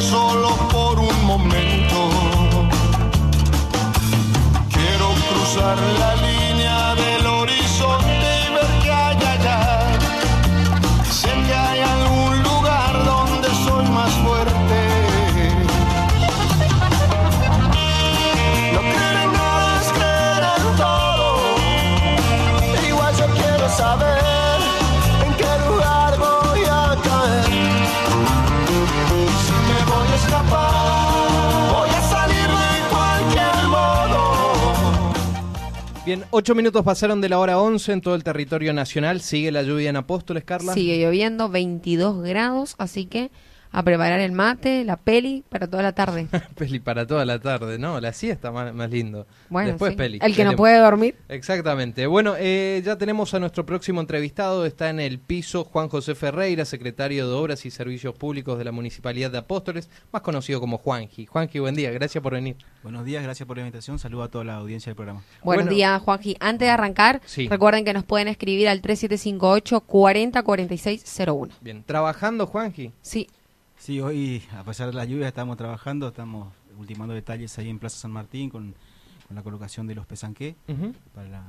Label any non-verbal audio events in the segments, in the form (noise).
Solo por un momento. Quiero cruzar la línea Ocho minutos pasaron de la hora 11 en todo el territorio nacional. Sigue la lluvia en Apóstoles, Carla. Sigue lloviendo, 22 grados, así que a preparar el mate, la peli para toda la tarde. (laughs) Peli para toda la tarde, ¿no? La siesta más, más lindo. Bueno, Después sí. peli. El que no puede dormir. Exactamente. Bueno, eh, ya tenemos a nuestro próximo entrevistado. Está en el piso Juan José Ferreira, secretario de Obras y Servicios Públicos de la Municipalidad de Apóstoles, más conocido como Juanji. Juanji, buen día. Gracias por venir. Buenos días, gracias por la invitación. Saludo a toda la audiencia del programa. Buenos Bueno. días, Juanji. Antes de arrancar, Sí. recuerden que nos pueden escribir al 3758 404601. Bien, trabajando, Juanji. Sí, Sí, hoy, a pesar de la lluvia, estamos trabajando, estamos ultimando detalles ahí en Plaza San Martín con, con la colocación de los pesanqué para la,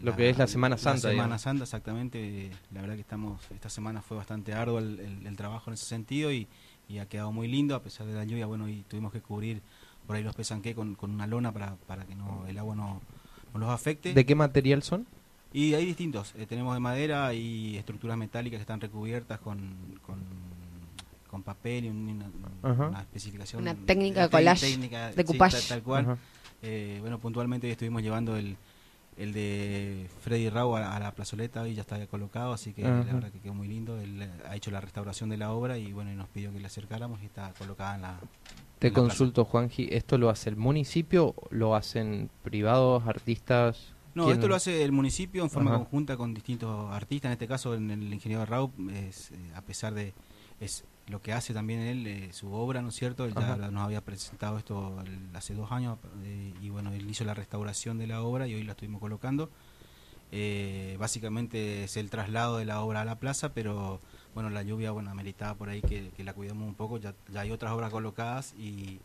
Lo que es la Semana Santa, La Semana digamos. Santa, exactamente. La verdad que estamos, esta semana fue bastante arduo el, el- el trabajo en ese sentido y, y ha quedado muy lindo a pesar de la lluvia. Bueno, y tuvimos que cubrir por ahí los pesanqué con, con una lona para, para que no el agua no, no los afecte. ¿De qué material son? Y hay distintos. eh, tenemos de madera y estructuras metálicas que están recubiertas con, con, con papel y un- una, especificación. Una técnica de collage, técnica, de sí, tal, tal cual. Eh, bueno, puntualmente hoy estuvimos llevando el, el de Freddy Rau a, a la plazoleta y ya está colocado, así que Ajá. la verdad que quedó muy lindo. Él eh, ha hecho la restauración de la obra y bueno, y nos pidió que le acercáramos y está colocada en la. Te en la plaza. consulto, Juanji. ¿Esto lo hace el municipio? ¿Lo hacen privados, artistas? No, ¿Quién- esto lo hace el municipio en forma Ajá. conjunta con distintos artistas. En este caso, en el ingeniero Raúl, es, eh, a pesar de es lo que hace también él, eh, su obra, ¿no es cierto? Él ya Ajá. nos había presentado esto el- hace dos años eh, y bueno, él hizo la restauración de la obra y hoy la estuvimos colocando. Eh, básicamente es el traslado de la obra a la plaza, pero bueno, la lluvia bueno ameritaba por ahí que, que la cuidamos un poco. Ya, ya hay otras obras colocadas y,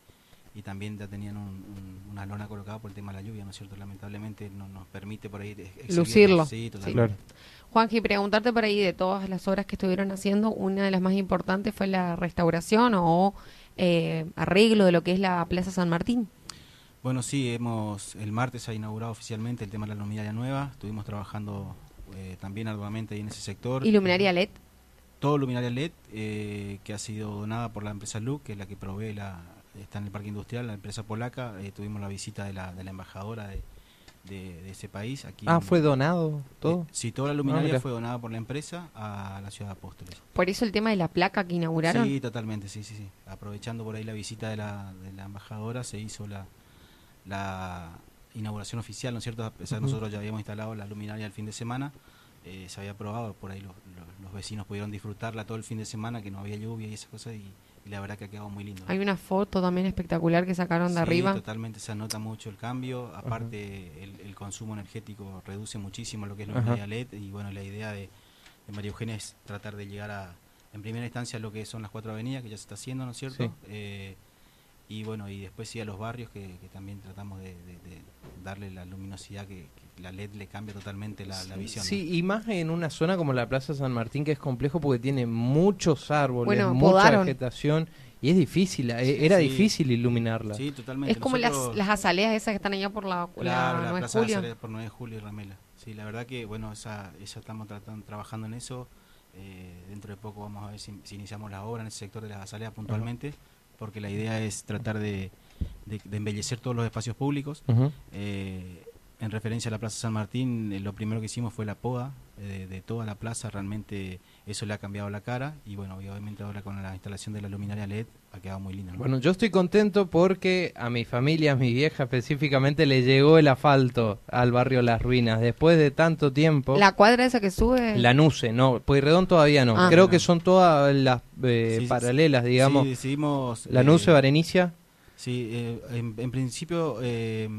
y también ya tenían un- un- una lona colocada por el tema de la lluvia, ¿no es cierto? Lamentablemente no nos permite por ahí. Lucirlo. Sí, Sí. totalmente. Juanji, preguntarte por ahí de todas las obras que estuvieron haciendo, una de las más importantes fue la restauración o eh, arreglo de lo que es la Plaza San Martín. Bueno, sí, hemos el martes se ha inaugurado oficialmente el tema de la luminaria nueva. Estuvimos trabajando eh, también arduamente ahí en ese sector. Y luminaria LED. Todo luminaria LED eh, que ha sido donada por la empresa LUC, que es la que provee la está en el parque industrial, la empresa polaca. Eh, tuvimos la visita de la, de la embajadora de, de- de ese país. Aquí Ah, en- ¿fue donado todo? Eh, sí, toda la Ah, luminaria fue donada por la empresa a la ciudad de Apóstoles. Por eso el tema de la placa que inauguraron. Sí, totalmente, sí, sí, sí. Aprovechando por ahí la visita de la, de la embajadora, se hizo la, la inauguración oficial, ¿no es cierto? A pesar de Ujú. nosotros ya habíamos instalado la luminaria el fin de semana, eh, se había probado, por ahí los, los- los vecinos pudieron disfrutarla todo el fin de semana, que no había lluvia y esas cosas, y, y la verdad que ha quedado muy lindo. Hay una foto también espectacular que sacaron de Sí, arriba. totalmente se nota mucho el cambio. Aparte, el, el consumo energético reduce muchísimo lo que es la luminaria LED. Y bueno, la idea de, de María Eugenia es tratar de llegar a, en primera instancia, lo que son las cuatro avenidas, que ya se está haciendo, ¿no es cierto? Sí. Eh, y bueno, y después sí a los barrios, que, que también tratamos de, de- de darle la luminosidad que, que la LED le cambia totalmente la, la visión. Sí, y más en una zona como la Plaza San Martín, que es complejo porque tiene muchos árboles, Bueno, mucha podaron. vegetación, y es difícil, eh, era Sí. difícil iluminarla. Sí, totalmente. Es como las, Nosotros- las azaleas esas que están allá por la, la Claro, la 9 de Plaza de julio. Por 9 de julio y Ramela. Sí, la verdad que, bueno, esa, esa estamos tratando, trabajando en eso. Eh, dentro de poco vamos a ver si, si iniciamos la obra en ese sector de las azaleas puntualmente, porque la idea es tratar de, de- de embellecer todos los espacios públicos. Eh, en referencia a la Plaza San Martín, eh, lo primero que hicimos fue la poda eh, de toda la plaza, realmente eso le ha cambiado la cara y bueno, obviamente ahora con la instalación de la luminaria LED ha quedado muy linda. ¿no? Bueno, yo estoy contento porque a mi familia, a mi vieja específicamente, le llegó el asfalto al barrio Las Ruinas. Después de tanto tiempo... La cuadra esa que sube. La Nuce, no, Pueyrredón todavía no. Ah. Creo que son todas las eh, Sí, paralelas, digamos. Sí, decidimos... La eh, Nuce, Barenicia. Sí, eh, en, en principio eh,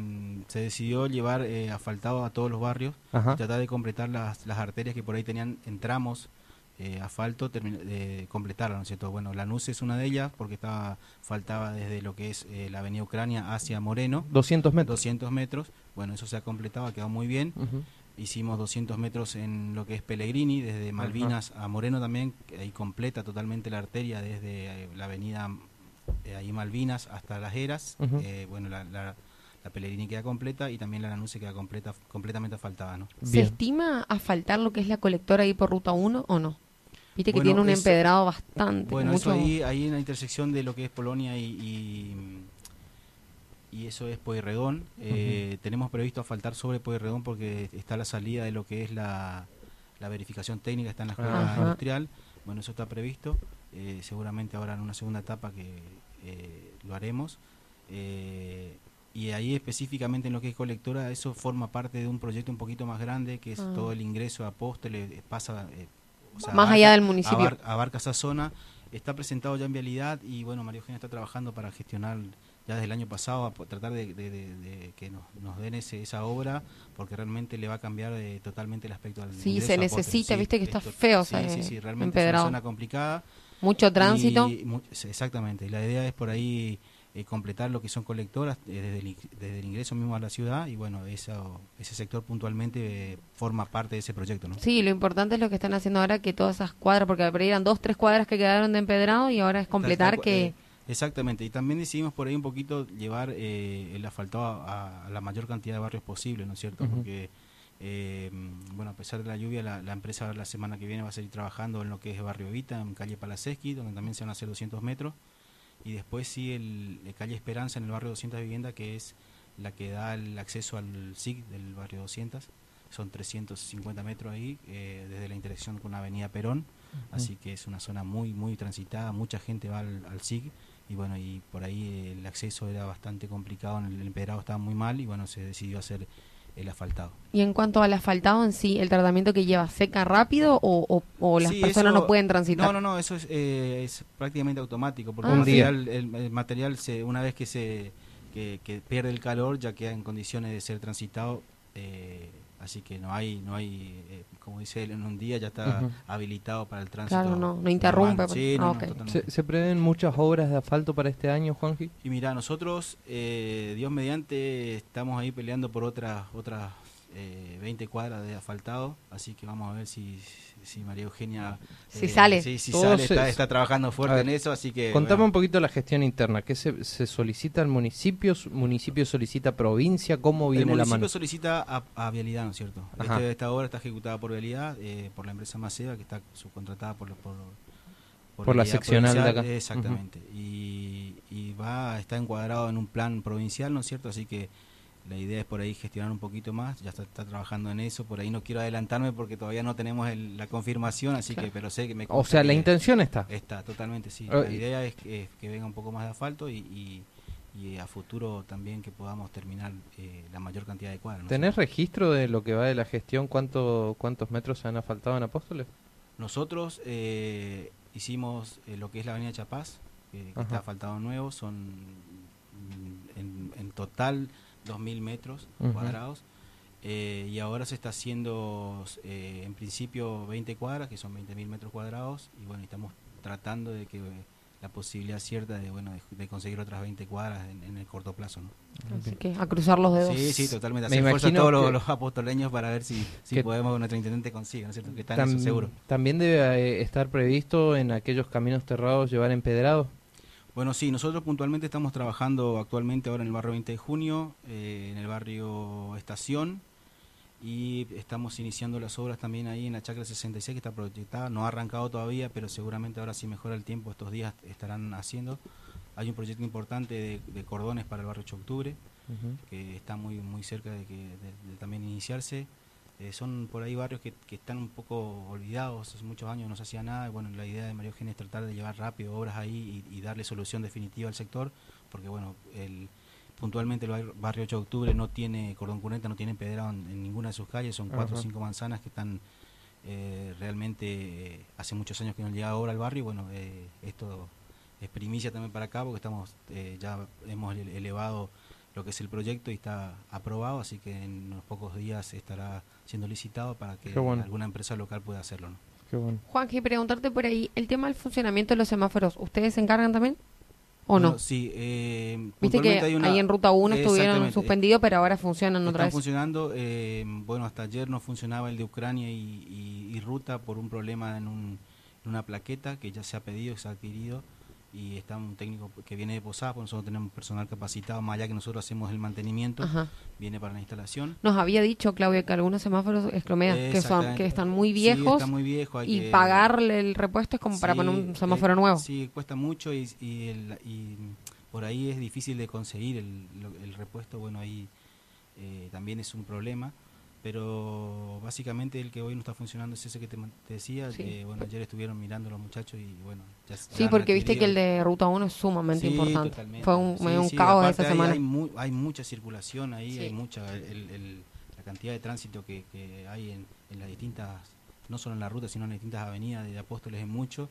se decidió llevar eh, asfaltado a todos los barrios Ajá. y tratar de completar las, las arterias que por ahí tenían en tramos eh, asfalto, completarlas, ¿no es cierto? Bueno, la NUC es una de ellas porque estaba faltaba desde lo que es eh, la avenida Ucrania hacia Moreno, 200 metros. 200 metros. Bueno, eso se ha completado, ha quedado muy bien. Hicimos 200 metros en lo que es Pellegrini, desde Malvinas a Moreno también, ahí completa totalmente la arteria desde la avenida eh, ahí Malvinas hasta Las Heras. Eh, bueno, la, la, la Pellegrini queda completa y también la Lanuse queda completa, completamente asfaltada, ¿no? ¿Se Bien. estima asfaltar lo que es la colectora ahí por ruta 1 o no? Viste que Bueno, tiene un eso- empedrado bastante. Bueno, mucho... eso ahí, ahí en la intersección de lo que es Polonia y, y, y eso es Pueyrredón. Eh, Tenemos previsto asfaltar sobre Pueyrredón porque está la salida de lo que es la, la verificación técnica, está en la escuela industrial. Bueno, eso está previsto. Eh, seguramente ahora en una segunda etapa que eh, lo haremos. Eh, y ahí específicamente en lo que es colectora, eso forma parte de un proyecto un poquito más grande, que es Ah. todo el ingreso a Apóstoles, eh, pasa... eh, o sea, Más abarca- allá del municipio. abar- abarca esa zona, está presentado ya en vialidad y bueno, María Eugenia está trabajando para gestionar ya desde el año pasado, a tratar de, de- de- de que nos, nos den ese- esa obra, porque realmente le va a cambiar eh, totalmente el aspecto al Sí, se necesita, viste que está esto- feo, Sí, o sea, sí, sí, realmente es una empedrado. zona complicada. Mucho tránsito. Y exactamente, y la idea es por ahí eh, completar lo que son colectoras eh, desde, el, desde el ingreso mismo a la ciudad y bueno, eso, ese sector puntualmente eh, forma parte de ese proyecto, ¿no? Sí, lo importante es lo que están haciendo ahora, que todas esas cuadras, porque eran dos, tres cuadras que quedaron de empedrado y ahora es completar que... exactamente, y también decidimos por ahí un poquito llevar eh, el asfaltado a, a la mayor cantidad de barrios posible, ¿no es cierto? Porque, eh, bueno, a pesar de la lluvia, la, la empresa la semana que viene va a seguir trabajando en lo que es Barrio Vita, en calle Palaceski, donde también se van a hacer 200 metros, y después sí el, el calle Esperanza en el barrio 200 Vivienda, que es la que da el acceso al SIG del barrio 200. Son 350 metros ahí, eh, desde la intersección con la avenida Perón. Así que es una zona muy, muy transitada. Mucha gente va al, al SIG. Y bueno, y por ahí el acceso era bastante complicado. El empedrado estaba muy mal. Y bueno, se decidió hacer el asfaltado. Y en cuanto al asfaltado en sí, ¿el tratamiento que lleva seca rápido o, o- o las Sí, personas eso- no pueden transitar? No, no, no, eso es, eh, es prácticamente automático. Porque Ah, el, material, el, el material se, una vez que se que, que pierde el calor, ya queda en condiciones de ser transitado. eh, así que no hay, no hay eh, como dice él, en un día ya está Ujú. habilitado para el tránsito. Claro, no, no interrumpe. Sí, ah, no, no, ok. totalmente. ¿Se, se prevén muchas obras de asfalto para este año, Juanji? Y mira, nosotros, eh, Dios mediante, estamos ahí peleando por otras otras eh, 20 cuadras de asfaltado, así que vamos a ver si, si María Eugenia... Si sale. Sí, si Todo sale, se- está, está trabajando fuerte ver, en eso, así que... Contame bueno. un poquito la gestión interna. ¿Qué se, se solicita al municipio? ¿Municipio solicita provincia? ¿Cómo El viene la municipio mano? solicita a, a Vialidad, ¿no es cierto? Este- esta obra está ejecutada por Vialidad, eh, por la empresa Maceba, que está subcontratada por, por, Por la seccional de provincial, acá. Exactamente. y, y va está encuadrado en un plan provincial, ¿no es cierto? Así que la idea es por ahí gestionar un poquito más, ya está, está trabajando en eso, por ahí no quiero adelantarme porque todavía no tenemos el- la confirmación, así Claro. que, pero sé que me O sea, la intención está. Está, totalmente, sí. Ah, La idea es que, es que venga un poco más de asfalto y, y, y a futuro también que podamos terminar eh, la mayor cantidad de cuadras. ¿no? ¿Tenés registro de lo que va de la gestión? ¿Cuánto, ¿Cuántos metros se han asfaltado en Apóstoles? Nosotros eh, hicimos eh, lo que es la avenida Chapaz, que, que está asfaltado nuevo, son en, en total 2.000 metros cuadrados. eh, y ahora se está haciendo eh, en principio 20 cuadras, que son 20.000 metros cuadrados, y bueno, estamos tratando de que eh, la posibilidad cierta de bueno de, de conseguir otras 20 cuadras en, en el corto plazo, ¿no? Así que a cruzar los dedos. Sí, sí, totalmente. Me Hacer fuerza a imagino todos los, que- los apostoleños para ver si, si que- podemos, nuestro intendente consigue, ¿no es cierto? Que está en Tam- eso seguro. También debe eh, estar previsto en aquellos caminos cerrados llevar empedrado. Bueno, sí, nosotros puntualmente estamos trabajando actualmente ahora en el barrio 20 de junio, eh, en el barrio Estación, y estamos iniciando las obras también ahí en la Chacra 66 que está proyectada, no ha arrancado todavía, pero seguramente ahora si mejora el tiempo estos días estarán haciendo. Hay un proyecto importante de, de cordones para el barrio 8 de octubre, que está muy muy cerca de, que, de- de también iniciarse. Eh, son por ahí barrios que, que están un poco olvidados, hace muchos años no se hacía nada, y bueno, la idea de María Eugenia es tratar de llevar rápido obras ahí y, y darle solución definitiva al sector, porque bueno, el, puntualmente el barrio- barrio 8 de octubre no tiene cordón currente, no tiene empedrado en, en ninguna de sus calles, son cuatro o cinco manzanas que están eh, realmente, eh, hace muchos años que no llega obra al barrio, y bueno, eh, esto es primicia también para acá, porque estamos eh, ya hemos ele- elevado lo que es el proyecto y está aprobado, así que en unos pocos días estará siendo licitado para que bueno. alguna empresa local pueda hacerlo. ¿no? Qué bueno. Juanji, preguntarte por ahí, el tema del funcionamiento de los semáforos, ¿ustedes se encargan también? ¿O no? Sí, eh, Viste que puntualmente hay una- ahí en Ruta 1 estuvieron Exactamente. suspendidos, pero ahora funcionan otra Están vez. funcionando, eh, bueno, hasta ayer no funcionaba el de Ucrania y, y- y Ruta por un problema en, un- en una plaqueta que ya se ha pedido, se ha adquirido y está un técnico que viene de Posada, porque nosotros tenemos personal capacitado, más allá que nosotros hacemos el mantenimiento, Ajá. viene para la instalación. Nos había dicho, Claudia, que algunos semáforos Esclomea, que, son, que están muy Sí, viejos está muy viejo, hay y que- pagarle el repuesto es como para Sí, poner un eh, semáforo nuevo. Sí, cuesta mucho y, y, el- y por ahí es difícil de conseguir el, el repuesto. Bueno, ahí eh, también es un problema. Pero básicamente el que hoy no está funcionando es ese que te, decía. Sí. eh, bueno, ayer estuvieron mirando los muchachos y bueno. Ya, Sí, porque viste que el de Ruta 1 es sumamente Sí, importante. totalmente. Fue un, Sí, un caos esa semana. Hay, mu- hay mucha circulación ahí, hay mucha. el- el- la cantidad de tránsito que, que hay en, en las distintas, no solo en la ruta, sino en las distintas avenidas de Apóstoles es mucho.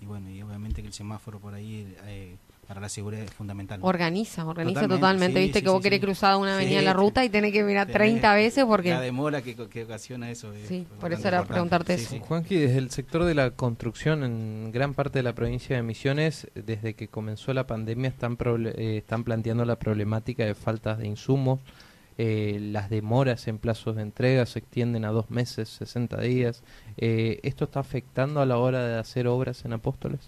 Y bueno, y obviamente que el semáforo por ahí eh, para la seguridad es fundamental. Organiza, organiza totalmente. Totalmente, sí, Viste sí, que vos querés sí. cruzar una avenida Sí, en la ruta y tenés que mirar Tenés 30 veces La porque... demora que, que ocasiona eso. es Sí, por eso era importante. preguntarte Sí, eso. sí. Juanji, desde el sector de la construcción en gran parte de la provincia de Misiones, desde que comenzó la pandemia están, eh, están planteando la problemática de faltas de insumos. eh, las demoras en plazos de entrega se extienden a dos meses, 60 días. Eh, ¿Esto está afectando a la hora de hacer obras en Apóstoles?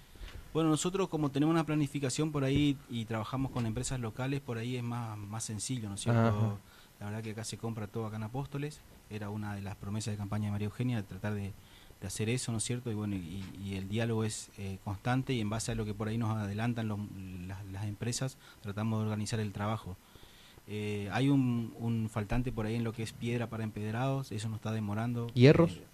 Bueno, nosotros como tenemos una planificación por ahí y trabajamos con empresas locales, por ahí es más, más sencillo, ¿no es cierto? Ajá. La verdad que acá se compra todo acá en Apóstoles, era una de las promesas de campaña de María Eugenia, de tratar de, de hacer eso, ¿no es cierto? Y bueno, y, y el diálogo es eh, constante y en base a lo que por ahí nos adelantan los- las, las empresas, tratamos de organizar el trabajo. Eh, hay un, un faltante por ahí en lo que es piedra para empedrados, eso nos está demorando. ¿Hierros? Eh,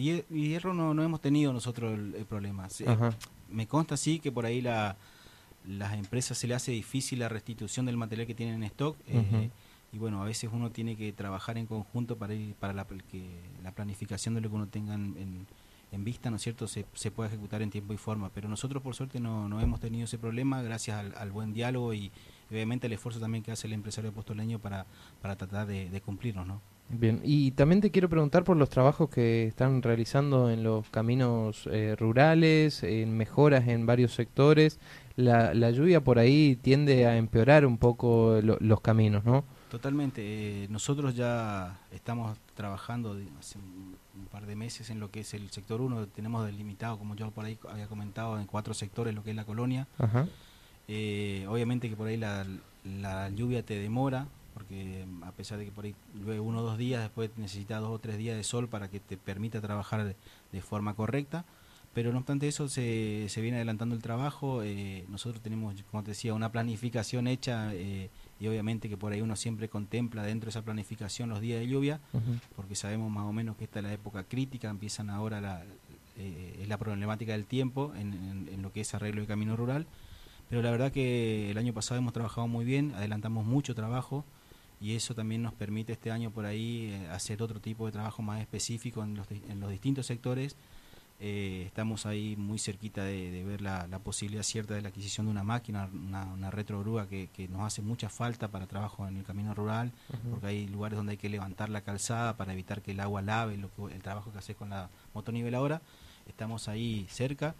hierro no, no hemos tenido nosotros el, el problema. Ajá. me consta sí que por ahí la, las empresas se le hace difícil la restitución del material que tienen en stock eh, y bueno a veces uno tiene que trabajar en conjunto para ir para la, que la planificación de lo que uno tenga en, en- vista no es cierto se, se pueda ejecutar en tiempo y forma pero nosotros por suerte no, no hemos tenido ese problema gracias al, al buen diálogo y obviamente el esfuerzo también que hace el empresario apostoleño para para tratar de, de cumplirnos no Bien, y también te quiero preguntar por los trabajos que están realizando en los caminos eh, rurales, en mejoras en varios sectores. La, la lluvia por ahí tiende a empeorar un poco lo- los caminos, ¿no? Totalmente. eh, nosotros ya estamos trabajando hace un, un par de meses en lo que es el sector 1. Tenemos delimitado, como yo por ahí había comentado, en cuatro sectores lo que es la colonia. Ajá. Eh, obviamente que por ahí la, la lluvia te demora, porque a pesar de que por ahí uno o dos días, después necesitas dos o tres días de sol para que te permita trabajar de, forma correcta. Pero no obstante eso, se, se viene adelantando el trabajo. eh, nosotros tenemos, como te decía, una planificación hecha eh, y obviamente que por ahí uno siempre contempla dentro de esa planificación los días de lluvia, porque sabemos más o menos que esta es la época crítica, empiezan ahora la, eh, es la problemática del tiempo en, en- en lo que es arreglo de camino rural. Pero la verdad que el año pasado hemos trabajado muy bien, adelantamos mucho trabajo y eso también nos permite este año por ahí eh, hacer otro tipo de trabajo más específico en los, en los distintos sectores. Eh, estamos ahí muy cerquita de, de ver la, la posibilidad cierta de la adquisición de una máquina, una, una retrogrúa que, que nos hace mucha falta para trabajo en el camino rural, porque hay lugares donde hay que levantar la calzada para evitar que el agua lave lo que, el trabajo que haces con la motoniveladora. Estamos ahí cerca,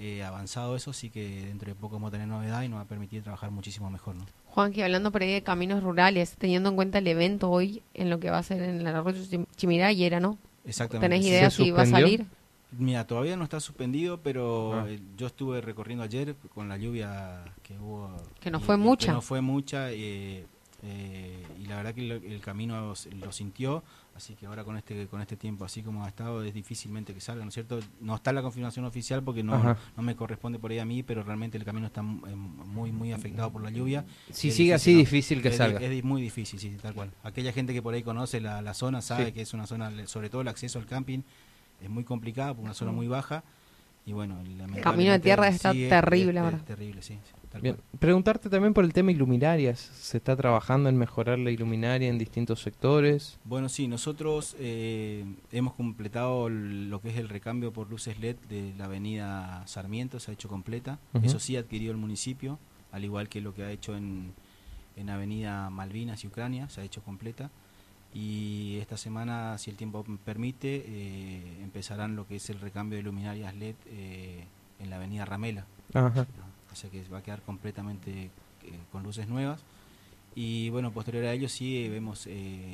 eh, avanzado eso, sí que dentro de poco vamos a tener novedad y nos va a permitir trabajar muchísimo mejor. ¿no? Juanqui, hablando por ahí de caminos rurales, teniendo en cuenta el evento hoy en lo que va a ser en el arroyo Chim- Chimiray, ¿no? Exactamente. ¿Tenés idea ¿Se si va a salir? Mira, todavía no está suspendido, pero Ah. eh, yo estuve recorriendo ayer con la lluvia que hubo. Que no y- fue y mucha. Que no fue mucha. eh, eh, y la verdad que el, camino lo sintió, así que ahora con este con este tiempo así como ha estado es difícilmente que salga, ¿no es cierto? No está la confirmación oficial porque no, no me corresponde por ahí a mí, pero realmente el camino está eh, muy muy afectado por la lluvia. Si Es sigue así, ¿no? difícil que es, salga. Es di- muy difícil, sí, tal cual. Aquella gente que por ahí conoce la, la zona sabe Sí. que es una zona, sobre todo el acceso al camping, es muy complicado, por una zona muy baja. Y bueno, El camino de tierra está terrible es- es ahora. terrible, sí. sí, tal Bien, cual. preguntarte también por el tema iluminarias. ¿Se está trabajando en mejorar la iluminaria en distintos sectores? Bueno, sí, nosotros eh, hemos completado lo que es el recambio por luces LED de la avenida Sarmiento, se ha hecho completa. Eso sí adquirió el municipio, al igual que lo que ha hecho en, en avenida Malvinas y Ucrania, se ha hecho completa. Y esta semana, si el tiempo permite, eh, empezarán lo que es el recambio de luminarias LED eh, en la avenida Ramela. Ajá. O sea que va a quedar completamente eh, con luces nuevas. Y bueno, posterior a ello sí vemos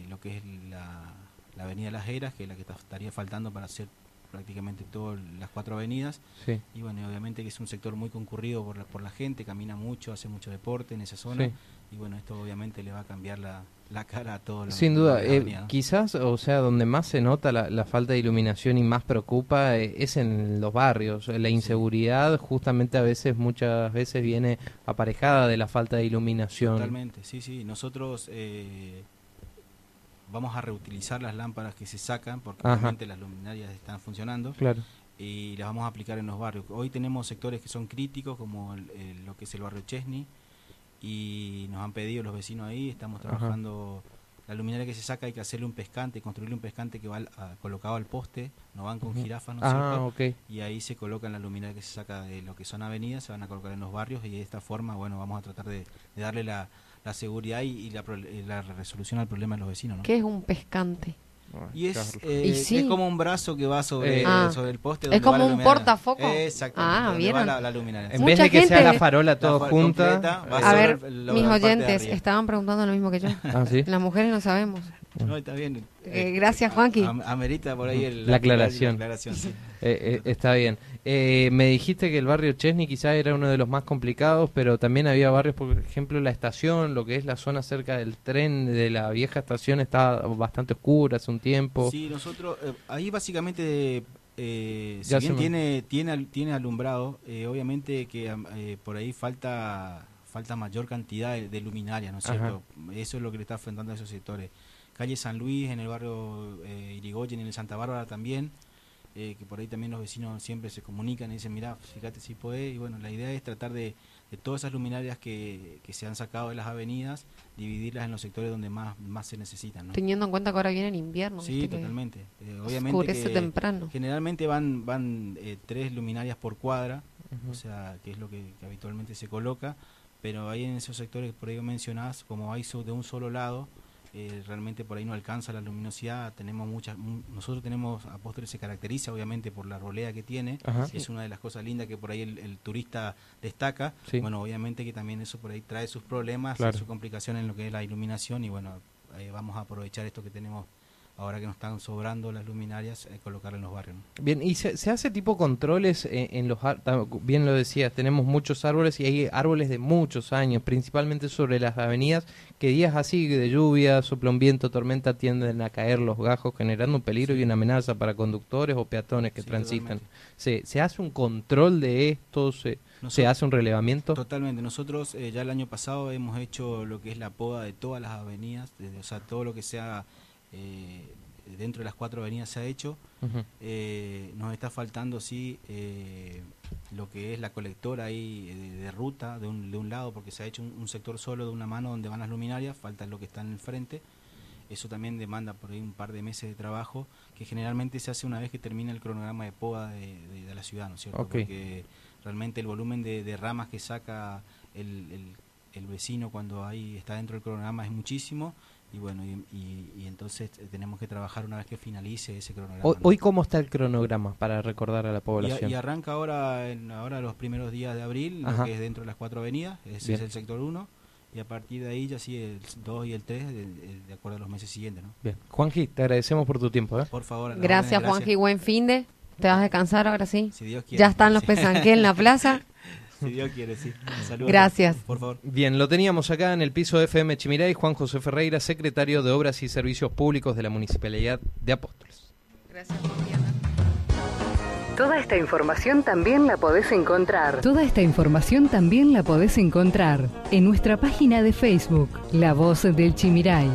lo que es la, la avenida Las Heras, que es la que ta- estaría faltando para hacer prácticamente todas las cuatro avenidas. Sí. Y bueno, obviamente que es un sector muy concurrido por la, por la gente, camina mucho, hace mucho deporte en esa zona. Sí. Y bueno, esto obviamente le va a cambiar la, la cara a todos Sin duda, eh, quizás, o sea, donde más se nota la, la falta de iluminación y más preocupa eh, es en los barrios. La inseguridad justamente a veces, muchas veces viene aparejada de la falta de iluminación. Totalmente, sí, sí. Nosotros eh, vamos a reutilizar las lámparas que se sacan, porque Ajá. obviamente las luminarias están funcionando, Claro. y las vamos a aplicar en los barrios. Hoy tenemos sectores que son críticos, como el- el- lo que es el barrio Chesney, y nos han pedido los vecinos ahí, estamos Ajá. trabajando... La luminaria que se saca hay que hacerle un pescante, construirle un pescante que va al- a- colocado al poste, no van con Ujú. jirafas, ¿no es Ah, cierto? ok. y ahí se colocan las luminarias que se saca de lo que son avenidas, se van a colocar en los barrios y de esta forma, bueno, vamos a tratar de, de darle la, la seguridad y, y la, pro- y la resolución al problema de los vecinos, ¿no? ¿Qué es un pescante? Y es, eh, Y sí. es como un brazo que va sobre, Eh, Ah. sobre el poste. Es donde como va la un portafoco. Exactamente. Ah, ¿vieron? la, la. En Mucha vez de que sea gente- la farola todo fa- junta. completa, eh, A ver, el- mis oyentes estaban preguntando lo mismo que yo. Ah, ¿sí? Las mujeres no sabemos. No, está bien. Eh, gracias, Juanqui. am- Amerita por ahí el- La aclaración. la aclaración, sí. Eh, eh, está bien. Eh, me dijiste que el barrio Chesney quizás era uno de los más complicados, pero también había barrios, por ejemplo, la estación, lo que es la zona cerca del tren de la vieja estación está bastante oscura hace un tiempo. Sí, nosotros, eh, ahí básicamente, eh, si bien tiene, tiene, tiene alumbrado, eh, obviamente que eh, por ahí falta falta mayor cantidad de, de luminarias, ¿no es Ajá. cierto? Eso es lo que le está enfrentando a esos sectores. Calle San Luis, en el barrio eh, Irigoyen, en el Santa Bárbara también, eh, que por ahí también los vecinos siempre se comunican y dicen, mira, fíjate si podés, y bueno, la idea es tratar de, de todas esas luminarias que, que se han sacado de las avenidas, dividirlas en los sectores donde más, más se necesitan, ¿no? Teniendo en cuenta que ahora viene el invierno. Sí, totalmente. Eh, obviamente que temprano. generalmente van van eh, tres luminarias por cuadra, o sea, que es lo que, que habitualmente se coloca, pero ahí en esos sectores que por ahí mencionás, como hay de un solo lado, eh, realmente por ahí no alcanza la luminosidad, tenemos muchas, mu- nosotros tenemos, Apóstoles se caracteriza obviamente por la rolea que tiene, Ajá. es una de las cosas lindas que por ahí el, el turista destaca, Sí. bueno, obviamente que también eso por ahí trae sus problemas, Claro. su complicación en lo que es la iluminación y bueno, eh, vamos a aprovechar esto que tenemos ahora que nos están sobrando las luminarias, eh, colocarlas en los barrios. ¿no? Bien, y se, se hace tipo controles en, en los bien lo decías, tenemos muchos árboles y hay árboles de muchos años, principalmente sobre las avenidas, que días así de lluvia, sopla un viento, tormenta, tienden a caer los gajos, generando un peligro y una amenaza para conductores o peatones que Sí, transitan. ¿Se, ¿Se hace un control de esto? ¿Se, se hace un relevamiento? Totalmente. Nosotros eh, ya el año pasado hemos hecho lo que es la poda de todas las avenidas, desde- o sea, todo lo que sea eh, dentro de las cuatro avenidas se ha hecho. Eh, nos está faltando, sí, eh, lo que es la colectora ahí de, de ruta de un, de un lado, porque se ha hecho un, un sector solo de una mano donde van las luminarias, falta lo que está en el frente. Eso también demanda por ahí un par de meses de trabajo, que generalmente se hace una vez que termina el cronograma de poda de, de- la ciudad, ¿no es cierto? Porque realmente el volumen de, de ramas que saca el, el- el vecino cuando ahí está dentro del cronograma es muchísimo y bueno, y, y- y entonces eh, tenemos que trabajar una vez que finalice ese cronograma. Hoy, ¿no? hoy ¿cómo está el cronograma para recordar a la población? y arranca ahora en ahora los primeros días de abril, lo que es dentro de las cuatro avenidas, ese Bien. es el sector 1, y a partir de ahí ya sí el 2 y el 3, de, acuerdo a los meses siguientes. ¿no? Bien. Juanji, te agradecemos por tu tiempo. ¿eh? Por favor. Gracias, Juanji. Buen fin de. ¿Te vas a descansar ahora sí? Si Dios quiere. Ya están los Sí. pesanqué en la plaza. (laughs) Si Dios quiere, sí. Saludos. Gracias. Por favor. Bien, lo teníamos acá en el piso FM Chimiray, Juan José Ferreira, secretario de Obras y Servicios Públicos de la Municipalidad de Apóstoles. Gracias. Toda esta información también la podés encontrar. Toda esta información también la podés encontrar en nuestra página de Facebook, La Voz del Chimiray.